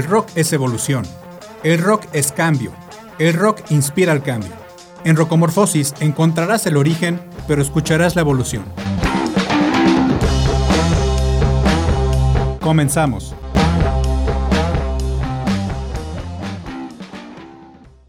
El rock es evolución. El rock es cambio. El rock inspira al cambio. En Rocomorfosis encontrarás el origen, pero escucharás la evolución. Comenzamos.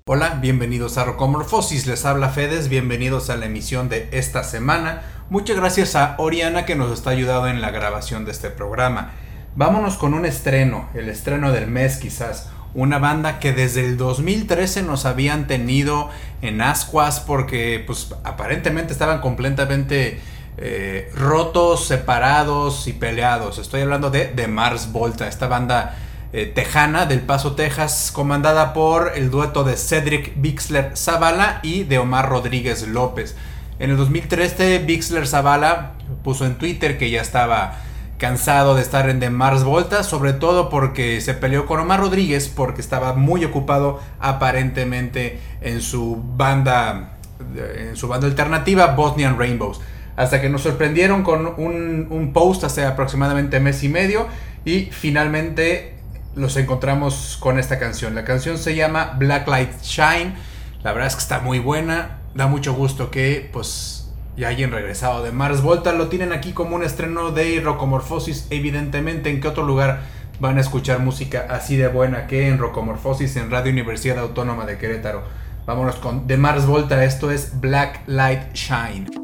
Hola, bienvenidos a Rocomorfosis, les habla Fedes, bienvenidos a la emisión de esta semana. Muchas gracias a Oriana que nos está ayudando en la grabación de este programa. Vámonos con un estreno, el estreno del mes quizás. Una banda que desde el 2013 nos habían tenido en ascuas porque pues aparentemente estaban completamente eh, rotos, separados y peleados. Estoy hablando de, de Mars Volta, esta banda eh, tejana del Paso, Texas, comandada por el dueto de Cedric Bixler Zavala y de Omar Rodríguez López. En el 2013 Bixler Zavala puso en Twitter que ya estaba cansado de estar en The Mars Volta, sobre todo porque se peleó con Omar Rodríguez porque estaba muy ocupado aparentemente en su banda en su banda alternativa Bosnian Rainbows. Hasta que nos sorprendieron con un, un post hace aproximadamente mes y medio y finalmente los encontramos con esta canción. La canción se llama Black Light Shine. La verdad es que está muy buena. Da mucho gusto que pues ya hayan regresado de Mars Volta. Lo tienen aquí como un estreno de Rocomorfosis. Evidentemente, ¿en qué otro lugar van a escuchar música así de buena que en Rocomorfosis en Radio Universidad Autónoma de Querétaro? Vámonos con de Mars Volta. Esto es Black Light Shine.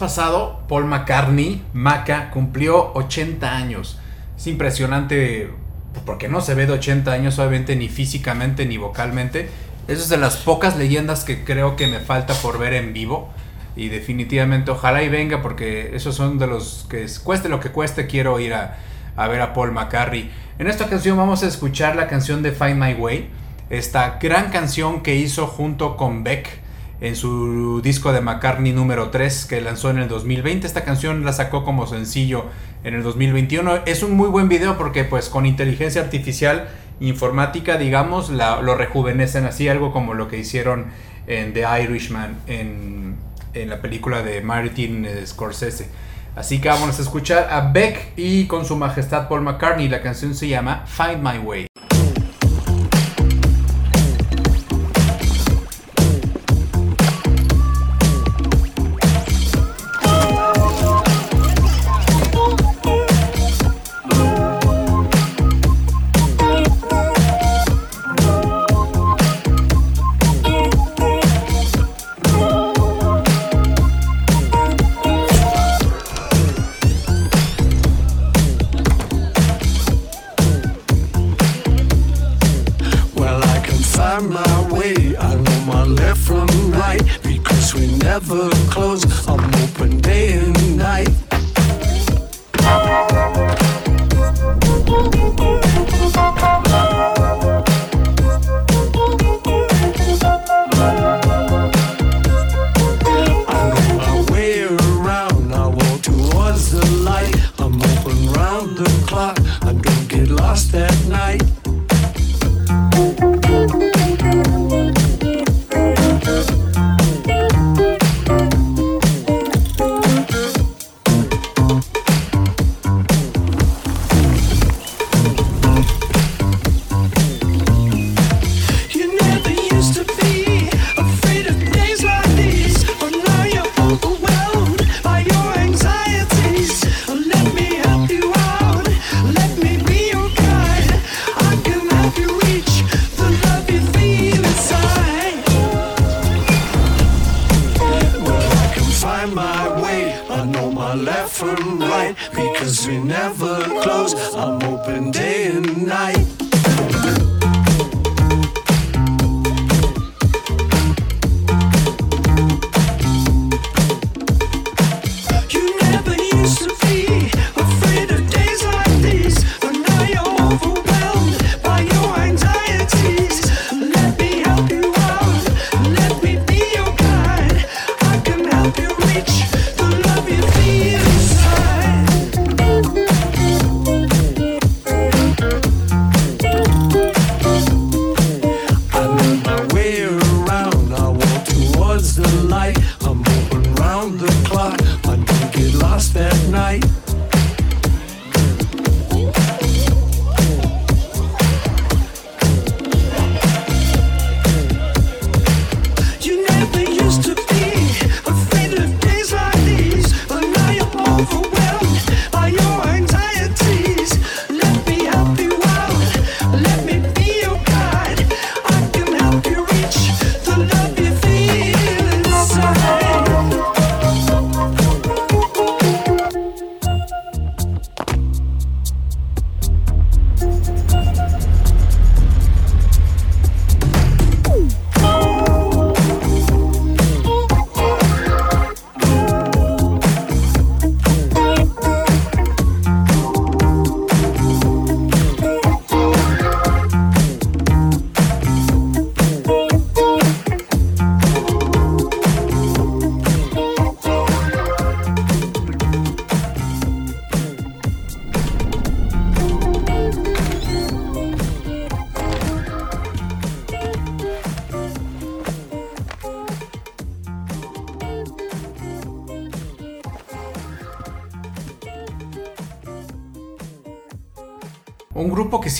Pasado, Paul McCartney, Maca, cumplió 80 años. Es impresionante porque no se ve de 80 años, obviamente, ni físicamente ni vocalmente. Esa es de las pocas leyendas que creo que me falta por ver en vivo. Y definitivamente, ojalá y venga, porque esos son de los que cueste lo que cueste, quiero ir a, a ver a Paul McCartney. En esta canción vamos a escuchar la canción de Find My Way. esta gran canción que hizo junto con Beck en su disco de McCartney número 3 que lanzó en el 2020. Esta canción la sacó como sencillo en el 2021. Es un muy buen video porque pues con inteligencia artificial informática, digamos, lo rejuvenecen así, algo como lo que hicieron en The Irishman, en, en la película de Martin Scorsese. Así que vamos a escuchar a Beck y con su majestad Paul McCartney. La canción se llama Find My Way.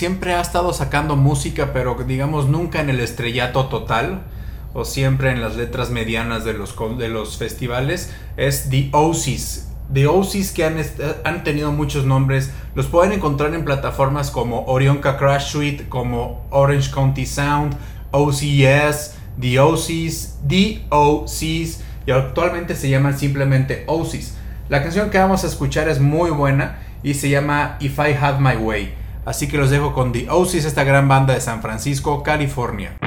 Siempre ha estado sacando música, pero digamos nunca en el estrellato total o siempre en las letras medianas de los, de los festivales, es The Oasis. The Oasis que han, han tenido muchos nombres, los pueden encontrar en plataformas como Orionca Crash Suite, como Orange County Sound, OCS, The Oasis, The Oasis, y actualmente se llaman simplemente Oasis. La canción que vamos a escuchar es muy buena y se llama If I Had My Way. Así que los dejo con The Oasis, esta gran banda de San Francisco, California.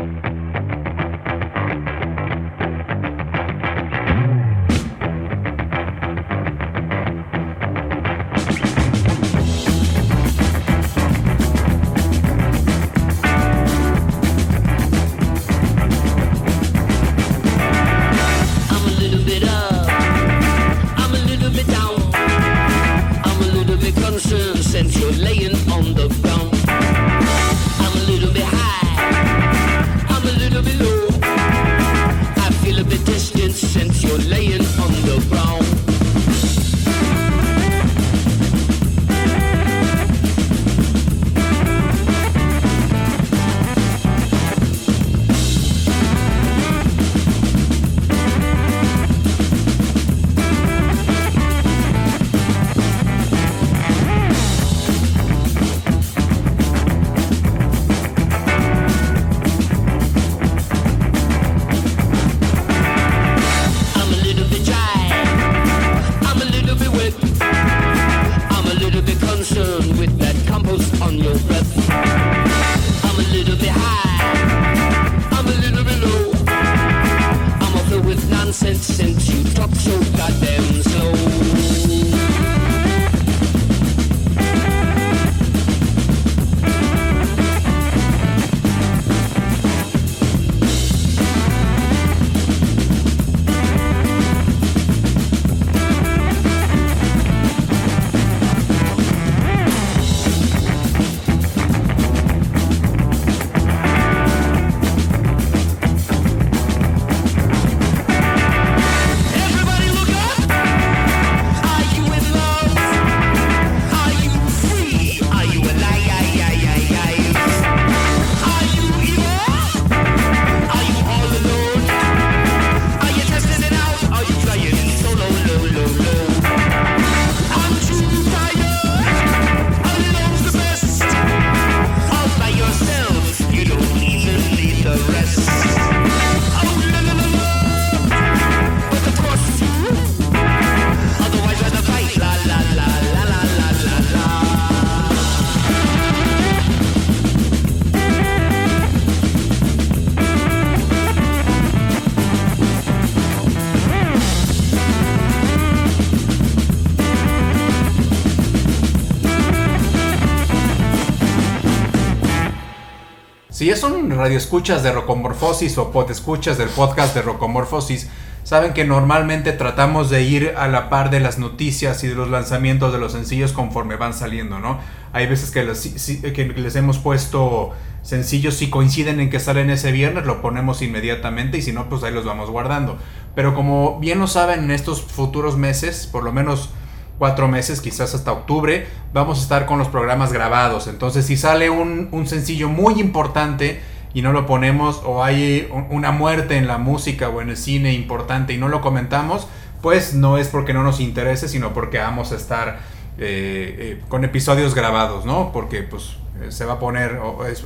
Radio escuchas de Rocomorfosis o pod escuchas del podcast de Rocomorfosis, saben que normalmente tratamos de ir a la par de las noticias y de los lanzamientos de los sencillos conforme van saliendo, ¿no? Hay veces que, que les hemos puesto sencillos si coinciden en que salen ese viernes, lo ponemos inmediatamente y si no, pues ahí los vamos guardando. Pero como bien lo saben, en estos futuros meses, por lo menos cuatro meses, quizás hasta octubre, vamos a estar con los programas grabados. Entonces, si sale un, sencillo muy importante y no lo ponemos, o hay una muerte en la música o en el cine importante y no lo comentamos, pues no es porque no nos interese, sino porque vamos a estar eh, eh, con episodios grabados, ¿no? Porque pues eh, se va a poner,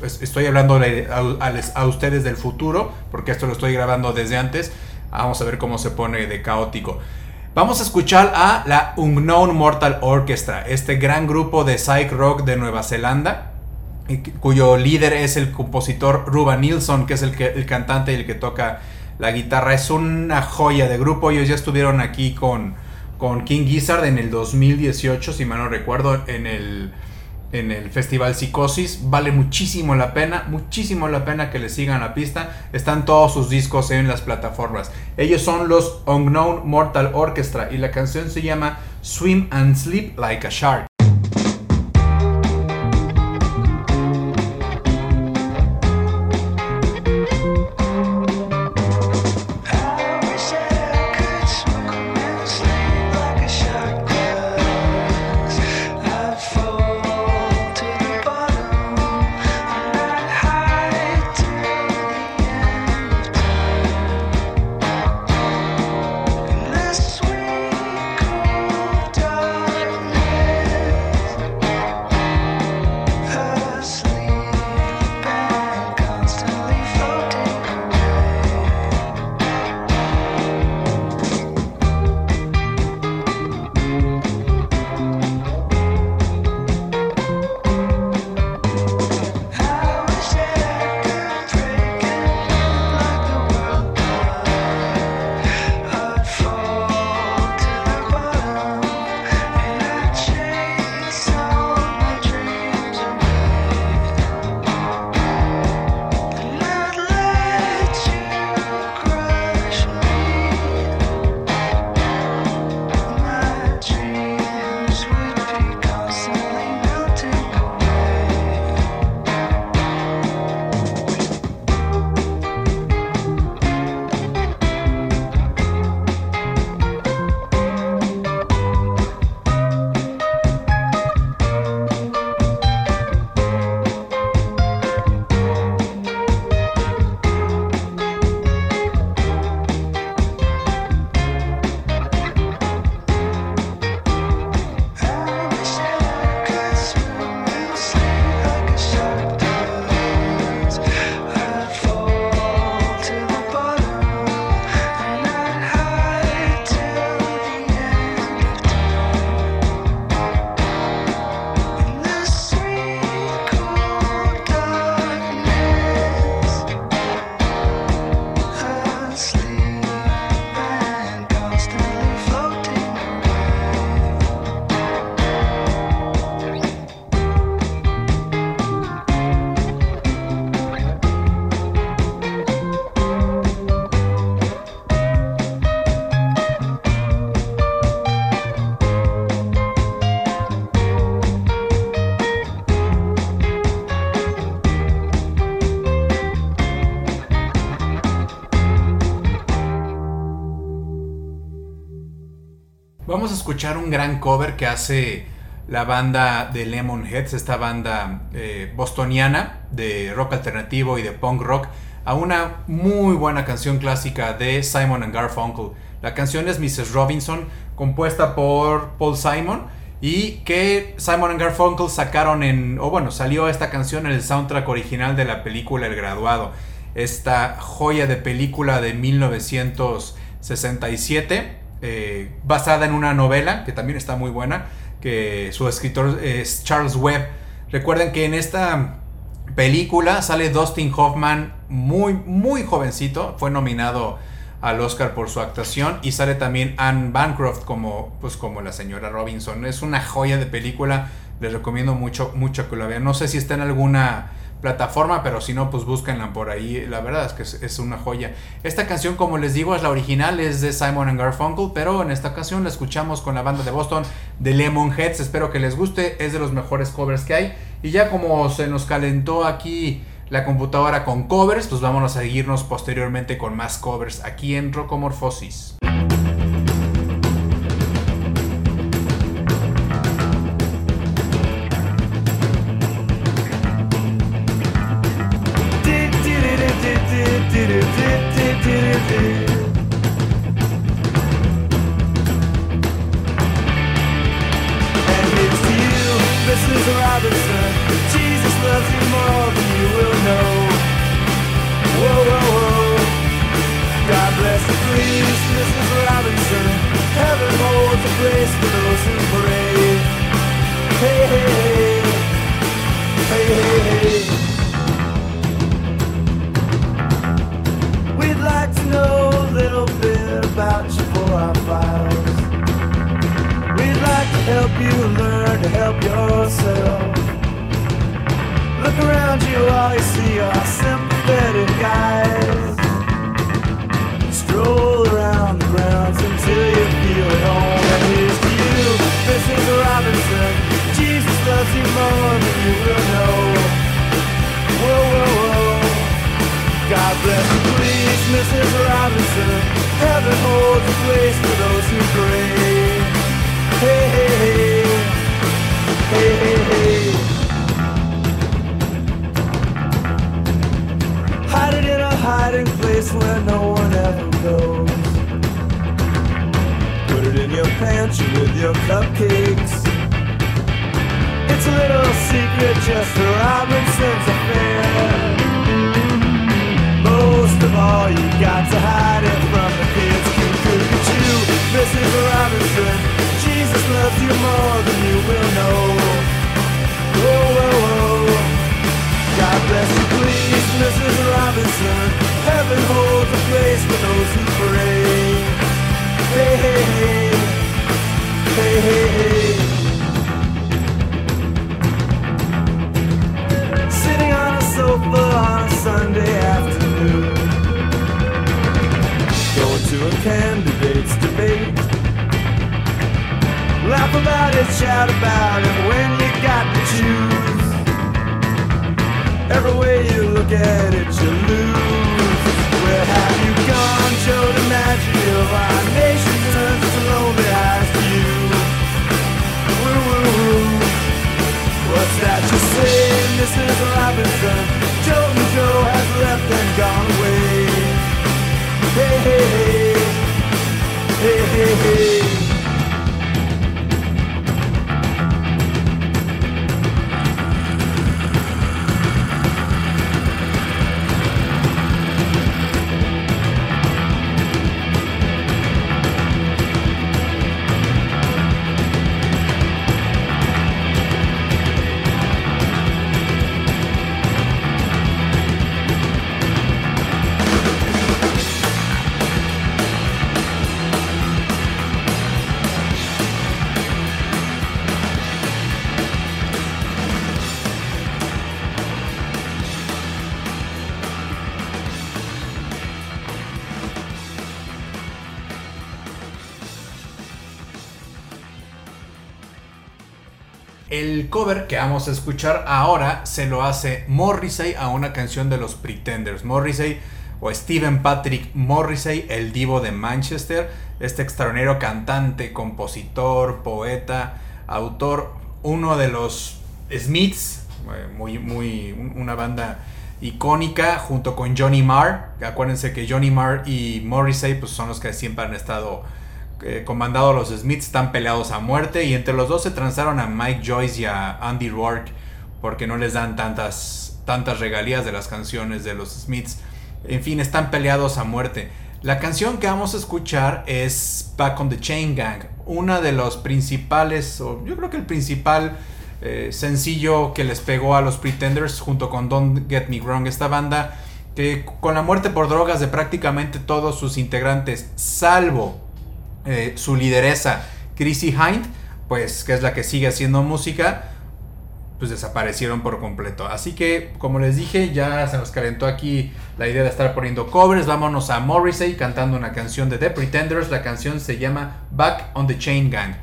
estoy hablando a, a, ustedes del futuro, porque esto lo estoy grabando desde antes, vamos a ver cómo se pone de caótico. Vamos a escuchar a la Unknown Mortal Orchestra, este gran grupo de psych rock de Nueva Zelanda, cuyo líder es el compositor Ruba Nilsson, que es el, que, el cantante y el que toca la guitarra. Es una joya de grupo, ellos ya estuvieron aquí con, con King Gizzard en el 2018, si mal no recuerdo, en el en el Festival Psicosis. Vale muchísimo la pena, muchísimo la pena que le sigan la pista. Están todos sus discos en las plataformas. Ellos son los Unknown Mortal Orchestra y la canción se llama Swim and Sleep Like a Shark. Gran cover que hace la banda de Lemonheads, esta banda eh, bostoniana de rock alternativo y de punk rock, a una muy buena canción clásica de Simon and Garfunkel. La canción es Mrs. Robinson, compuesta por Paul Simon y que Simon and Garfunkel sacaron en, o bueno, salió esta canción en el soundtrack original de la película El Graduado, esta joya de película de 1967 eh, basada en una novela que también está muy buena, que su escritor es Charles Webb. Recuerden que en esta película sale Dustin Hoffman muy, muy jovencito, fue nominado al Oscar por su actuación y sale también Anne Bancroft como, pues, como la señora Robinson. Es una joya de película, les recomiendo mucho, mucho que la vean. No sé si está en alguna plataforma, pero si no, pues búsquenla por ahí. La verdad es que es, una joya. Esta canción, como les digo, es la original, es de Simon Garfunkel, pero en esta ocasión la escuchamos con la banda de Boston de Lemonheads. Espero que les guste, es de los mejores covers que hay. Y ya como se nos calentó aquí la computadora con covers, pues vámonos a seguirnos posteriormente con más covers aquí en Rocomorfosis. you got to have. try to shout about it when you got to choose. Every way you look at it, you lose. Where have you gone? Show the magic of our nation turns to lonely eyes to you. Woo woo woo. What's that you say, Mrs. Robinson? Joe and Joe has left and gone away. Hey hey hey. Hey hey hey. El cover que vamos a escuchar ahora se lo hace Morrissey a una canción de los Pretenders. Morrissey o Stephen Patrick Morrissey, el divo de Manchester, este extraordinario cantante, compositor, poeta, autor, uno de los Smiths, eh, muy, muy, una banda icónica junto con Johnny Marr. Acuérdense que Johnny Marr y Morrissey pues, son los que siempre han estado eh, comandado los Smiths están peleados a muerte y entre los dos se transaron a Mike Joyce y a Andy Rourke porque no les dan tantas, tantas regalías de las canciones de los Smiths. En fin, están peleados a muerte. La canción que vamos a escuchar es Back on the Chain Gang, una de los principales, o yo creo que el principal eh, sencillo que les pegó a los Pretenders junto con Don't Get Me Wrong, esta banda que con la muerte por drogas de prácticamente todos sus integrantes, salvo eh, su lideresa Chrissy Hind, pues que es la que sigue haciendo música, pues desaparecieron por completo. Así que, como les dije, ya se nos calentó aquí la idea de estar poniendo covers. Vámonos a Morrissey cantando una canción de The Pretenders. La canción se llama Back on the Chain Gang.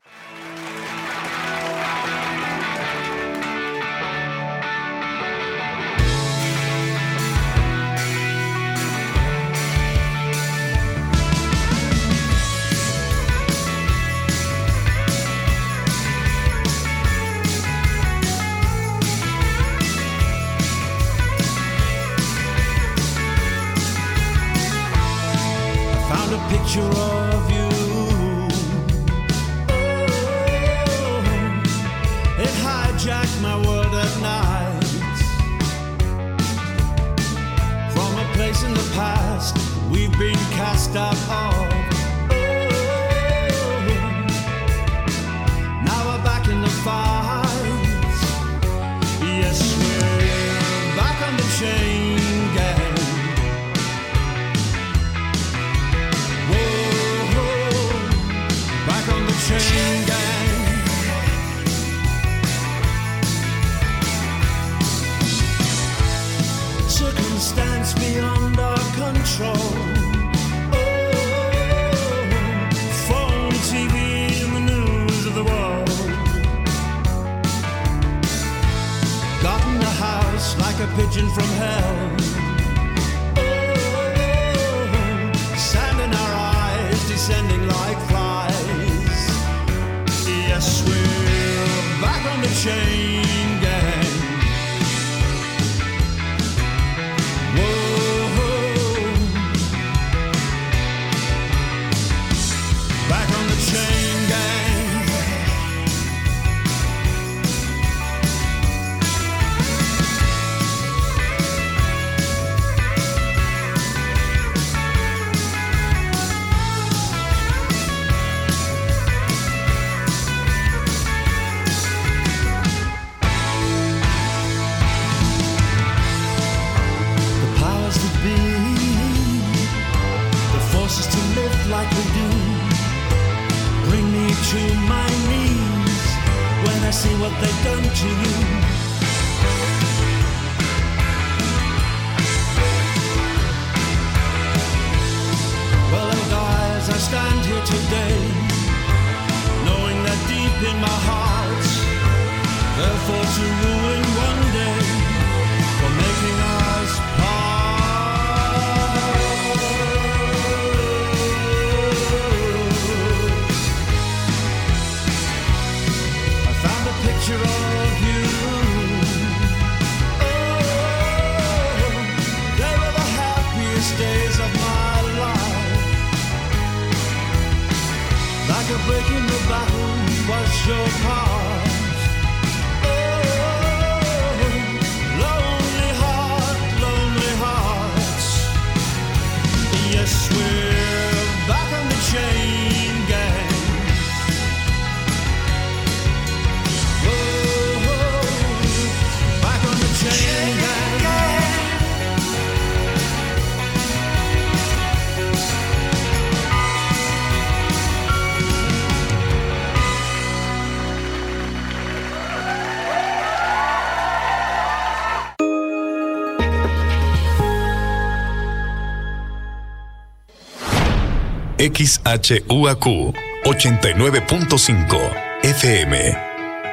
XHUAQ 89.5 FM.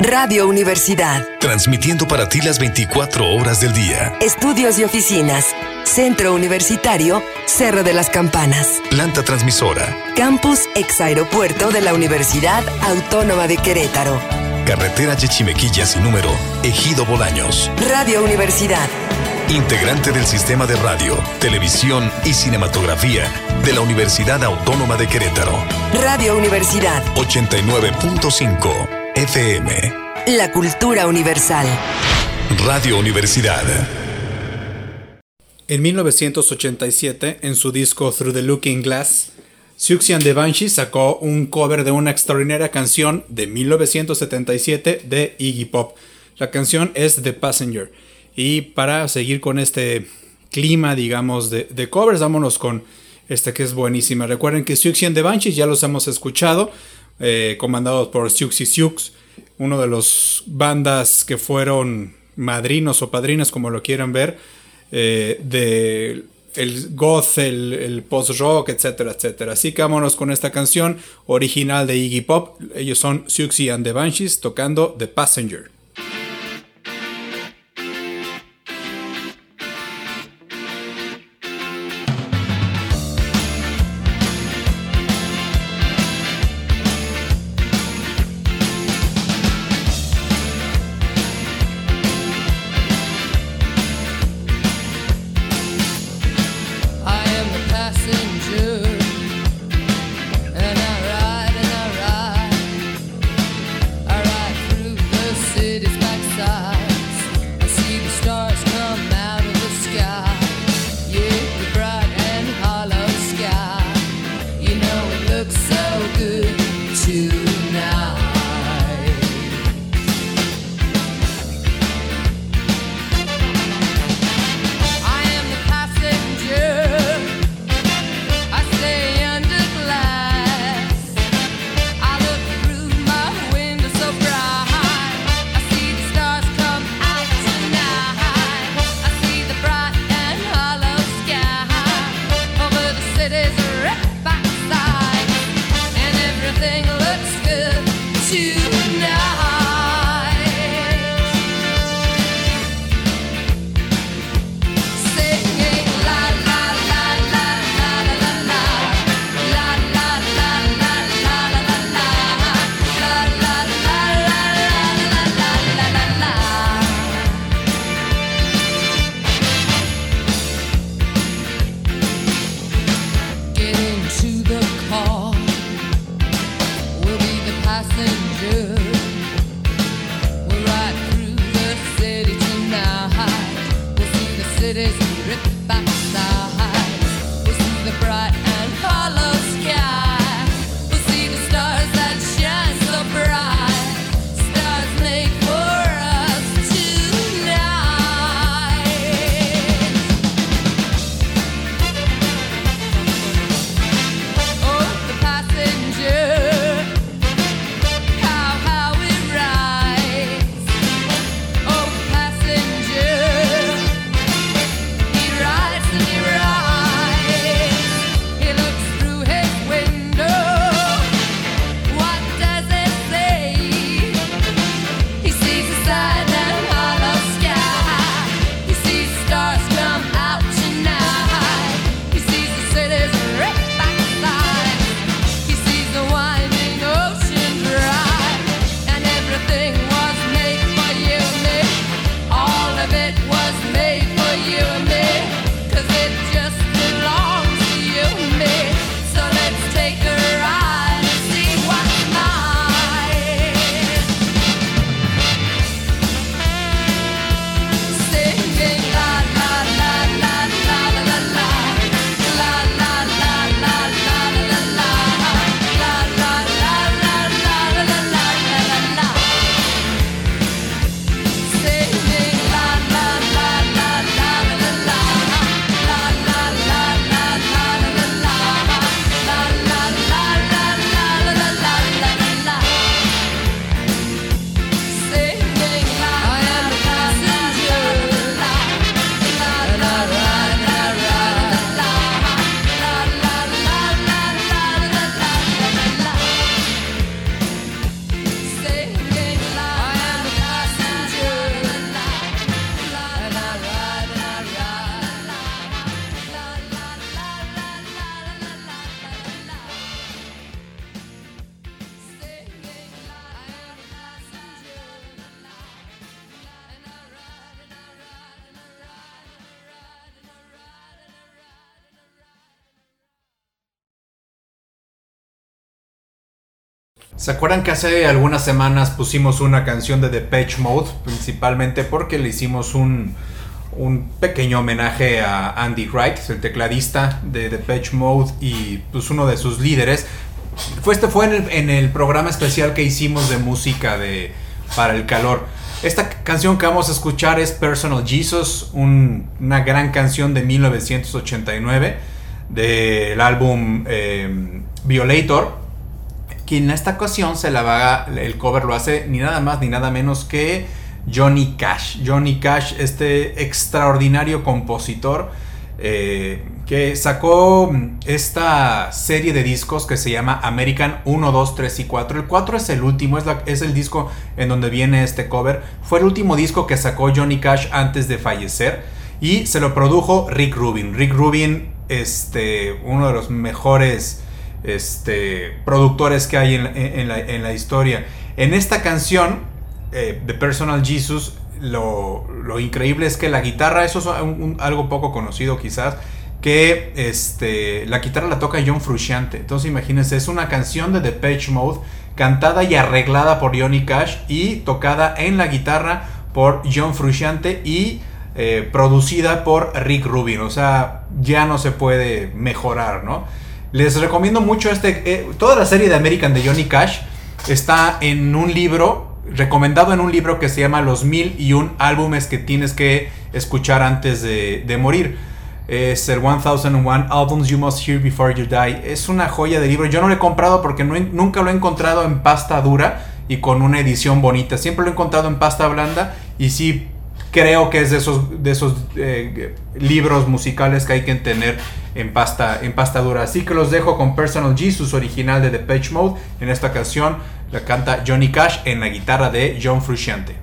Radio Universidad. Transmitiendo para ti las 24 horas del día. Estudios y oficinas. Centro Universitario, Cerro de las Campanas. Planta transmisora. Campus ex aeropuerto de la Universidad Autónoma de Querétaro. Carretera Yechimequilla sin número, Ejido Bolaños. Radio Universidad integrante del sistema de radio, televisión y cinematografía de la Universidad Autónoma de Querétaro. Radio Universidad 89.5 FM. La cultura universal. Radio Universidad. En 1987, en su disco Through the Looking Glass, Siouxsie and the Banshee sacó un cover de una extraordinaria canción de 1977 de Iggy Pop. La canción es The Passenger y para seguir con este clima, digamos, de, covers, vámonos con esta que es buenísima. Recuerden que Siouxsie and the Banshees ya los hemos escuchado, eh, comandados por Siouxsie Sioux, uno de los bandas que fueron madrinos o padrinas, como lo quieran ver, eh, de el goth, el, el post-rock, etcétera, etcétera. Así que vámonos con esta canción original de Iggy Pop. Ellos son Siouxsie and the Banshees tocando The Passenger. ¿Se acuerdan que hace algunas semanas pusimos una canción de Depeche Mode? Principalmente porque le hicimos un, pequeño homenaje a Andy Wright, el tecladista de Depeche Mode y pues uno de sus líderes. Fue, este fue en el, programa especial que hicimos de música de, para el calor. Esta canción que vamos a escuchar es Personal Jesus, una gran canción de 1989 del álbum eh, Violator quien en esta ocasión se la va, el cover lo hace ni nada más ni nada menos que Johnny Cash. Johnny Cash, este extraordinario compositor eh, que sacó esta serie de discos que se llama American 1, 2, 3 y 4. El 4 es el último, es, es el disco en donde viene este cover. Fue el último disco que sacó Johnny Cash antes de fallecer y se lo produjo Rick Rubin. Rick Rubin, este, uno de los mejores este, productores que hay en la, historia. En esta canción, eh, The Personal Jesus, lo, increíble es que la guitarra, eso es algo poco conocido quizás, que este, la guitarra la toca John Frusciante. Entonces imagínense, es una canción de The Page Mode cantada y arreglada por Johnny Cash y tocada en la guitarra por John Frusciante y eh, producida por Rick Rubin. O sea, ya no se puede mejorar, ¿no? Les recomiendo mucho este. Eh, toda la serie de American de Johnny Cash está en un libro. Recomendado en un libro que se llama Los mil y un álbumes que tienes que escuchar antes de, morir. Es el 1001 Albums You Must Hear Before You Die. Es una joya de libro. Yo no lo he comprado porque nunca lo he encontrado en pasta dura y con una edición bonita. Siempre lo he encontrado en pasta blanda y sí creo que es de esos, de esos eh, libros musicales que hay que tener en pasta, en pasta dura. Así que los dejo con Personal Jesus original de The Page Mode. En esta canción la canta Johnny Cash en la guitarra de John Frusciante.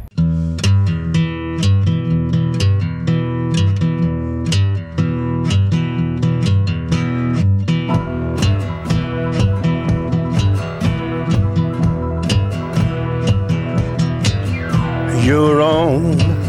Your own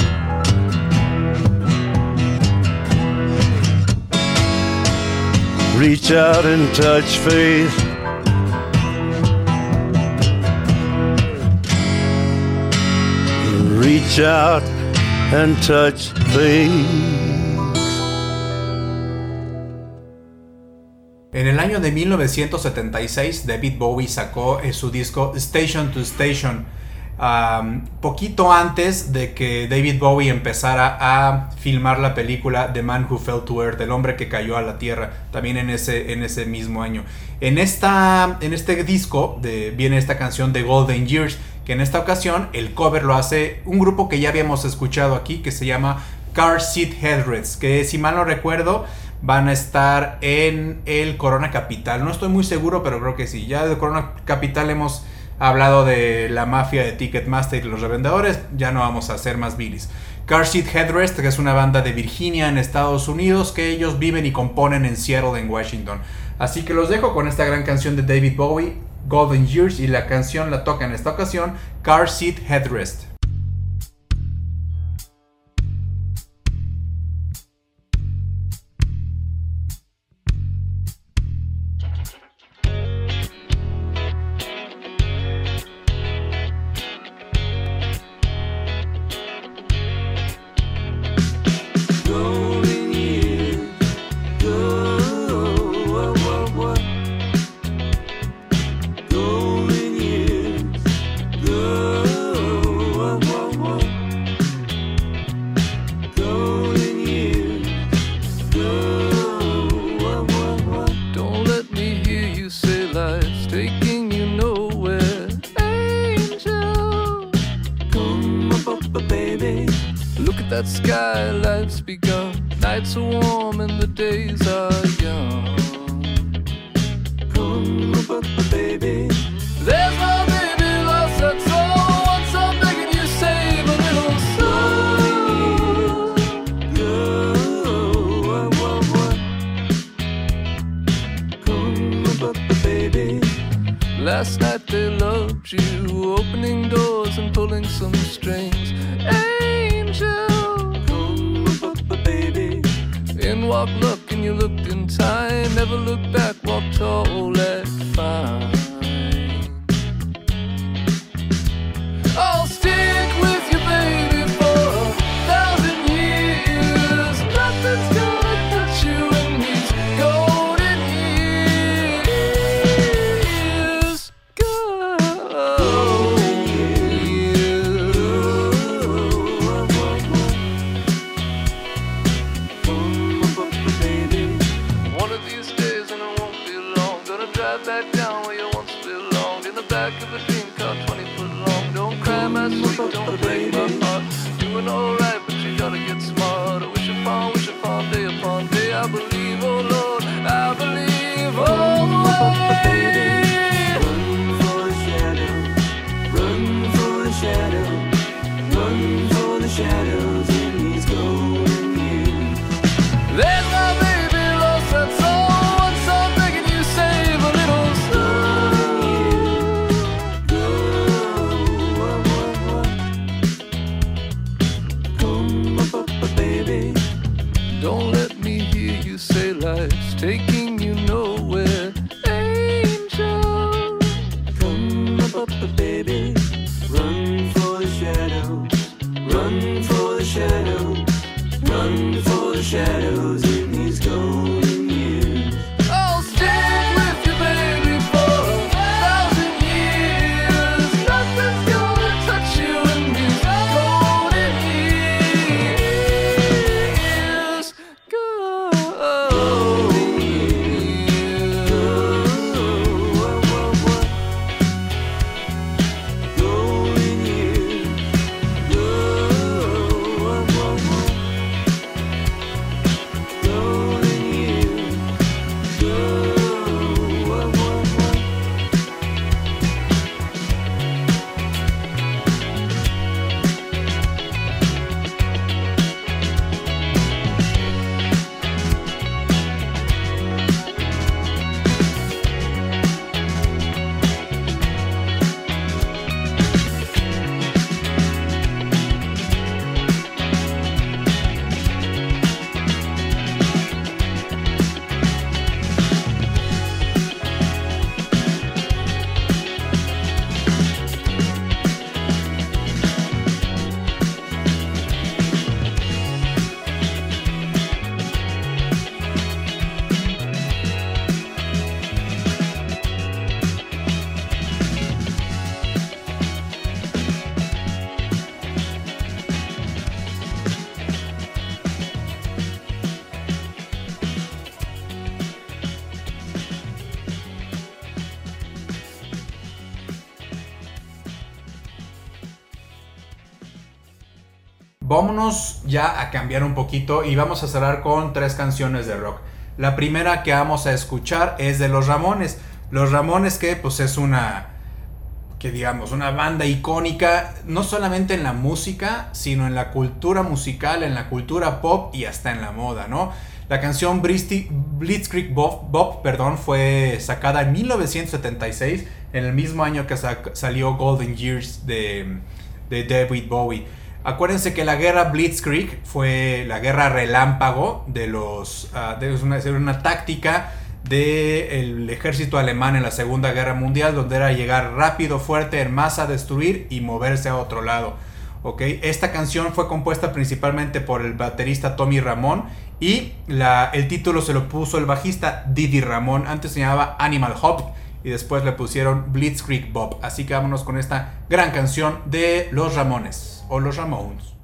Reach out and touch faith. Reach out and touch faith. En el año de 1976, David Bowie sacó su disco Station to Station poquito antes de que David Bowie empezara a filmar la película The Man Who Fell to Earth, el hombre que cayó a la tierra, también en ese, en ese mismo año. En, esta, en este disco viene esta canción de Golden Years, que en esta ocasión el cover lo hace un grupo que ya habíamos escuchado aquí, que se llama Car Seat Headrests, que si mal no recuerdo van a estar en el Corona Capital. No estoy muy seguro, pero creo que sí. Ya de Corona Capital hemos hablado de la mafia de Ticketmaster y los revendedores. Ya no vamos a hacer más bilis. Car Seat Headrest, que es una banda de Virginia en Estados Unidos, que ellos viven y componen en Seattle, en Washington. Así que los dejo con esta gran canción de David Bowie, Golden Years, y la canción la toca en esta ocasión Car Seat Headrest. shadows. Vámonos ya a cambiar un poquito y vamos a cerrar con tres canciones de rock. La primera que vamos a escuchar es de Los Ramones. Los Ramones que pues es una que digamos, una banda icónica, no solamente en la música, sino en la cultura musical, en la cultura pop y hasta en la moda, ¿no? La canción Blitzkrieg Bob, perdón, fue sacada en 1976, en el mismo año que salió Golden Years de, David Bowie. Acuérdense que la guerra Blitzkrieg fue la guerra relámpago de los... Uh, una, una táctica del ejército alemán en la Segunda Guerra Mundial, donde era llegar rápido, fuerte, en masa, destruir y moverse a otro lado. ¿okay? Esta canción fue compuesta principalmente por el baterista Tommy Ramón y la, el título se lo puso el bajista Didi Ramón. Antes se llamaba Animal Hop y después le pusieron Blitzkrieg Bob. Así que vámonos con esta gran canción de Los Ramones o Los Ramones.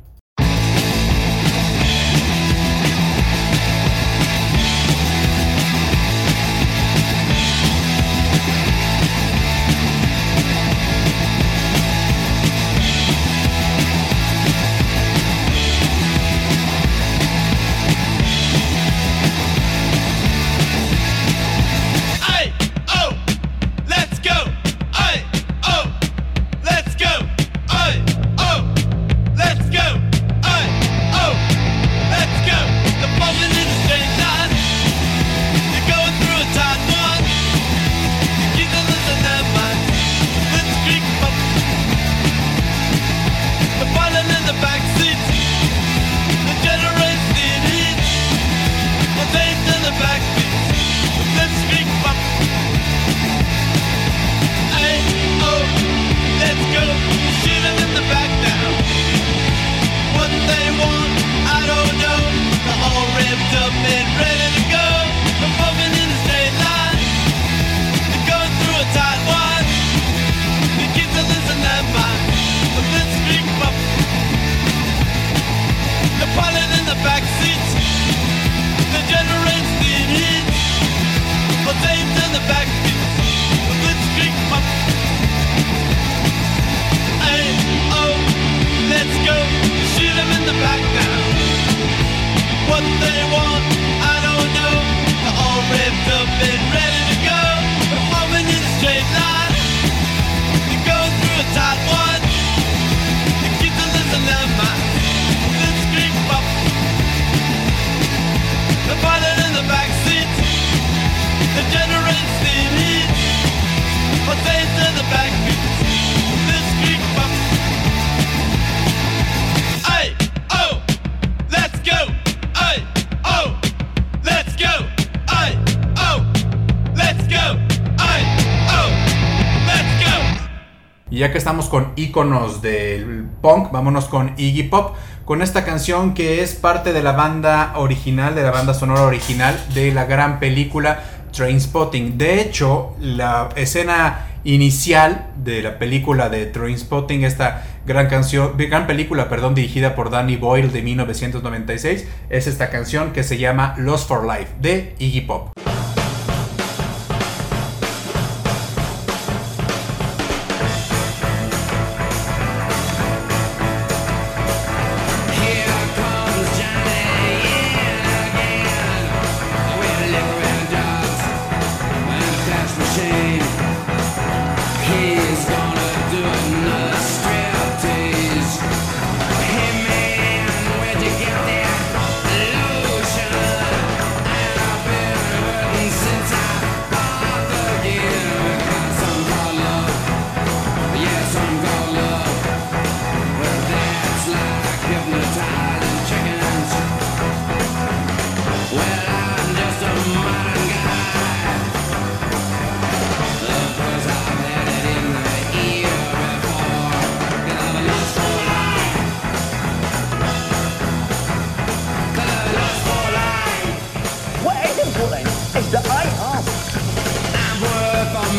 Ya que estamos con iconos del punk, vámonos con Iggy Pop, con esta canción que es parte de la banda original, de la banda sonora original de la gran película Trainspotting. De hecho, la escena inicial de la película de Trainspotting, esta gran canción, gran película, perdón, dirigida por Danny Boyle de 1996, es esta canción que se llama Lost for Life de Iggy Pop.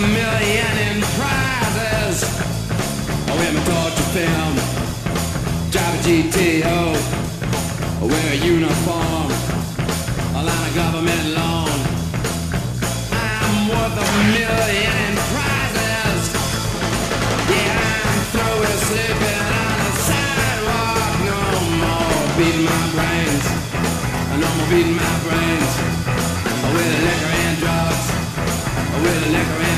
million in prizes. I wear my torture film. Drive a GTO. I Wear a uniform. A line of government loan. I'm worth a million in prizes. Yeah, I'm through with sleeping on the sidewalk. No more beating my brains. No more beating my brains. With liquor and drugs. With liquor and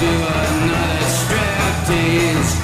do another striptease.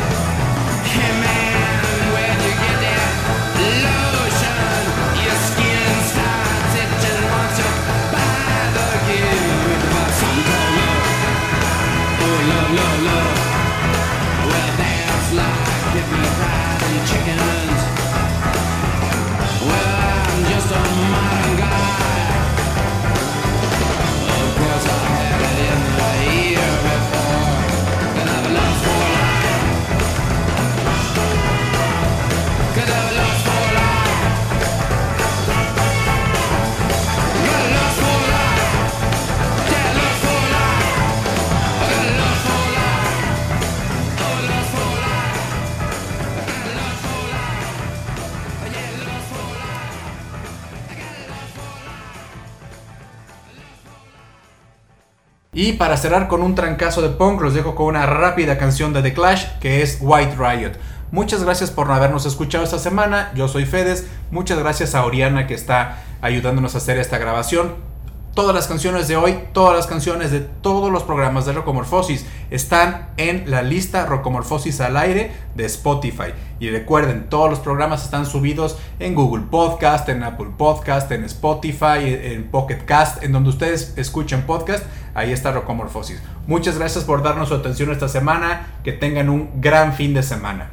Y para cerrar con un trancazo de punk, los dejo con una rápida canción de The Clash que es White Riot. Muchas gracias por habernos escuchado esta semana. Yo soy Fedes. Muchas gracias a Oriana que está ayudándonos a hacer esta grabación. Todas las canciones de hoy, todas las canciones de todos los programas de Rocomorfosis están en la lista Rocomorfosis al aire de Spotify. Y recuerden, todos los programas están subidos en Google Podcast, en Apple Podcast, en Spotify, en Pocket Cast, en donde ustedes escuchen podcast. Ahí está Rocomorfosis. Muchas gracias por darnos su atención esta semana. Que tengan un gran fin de semana.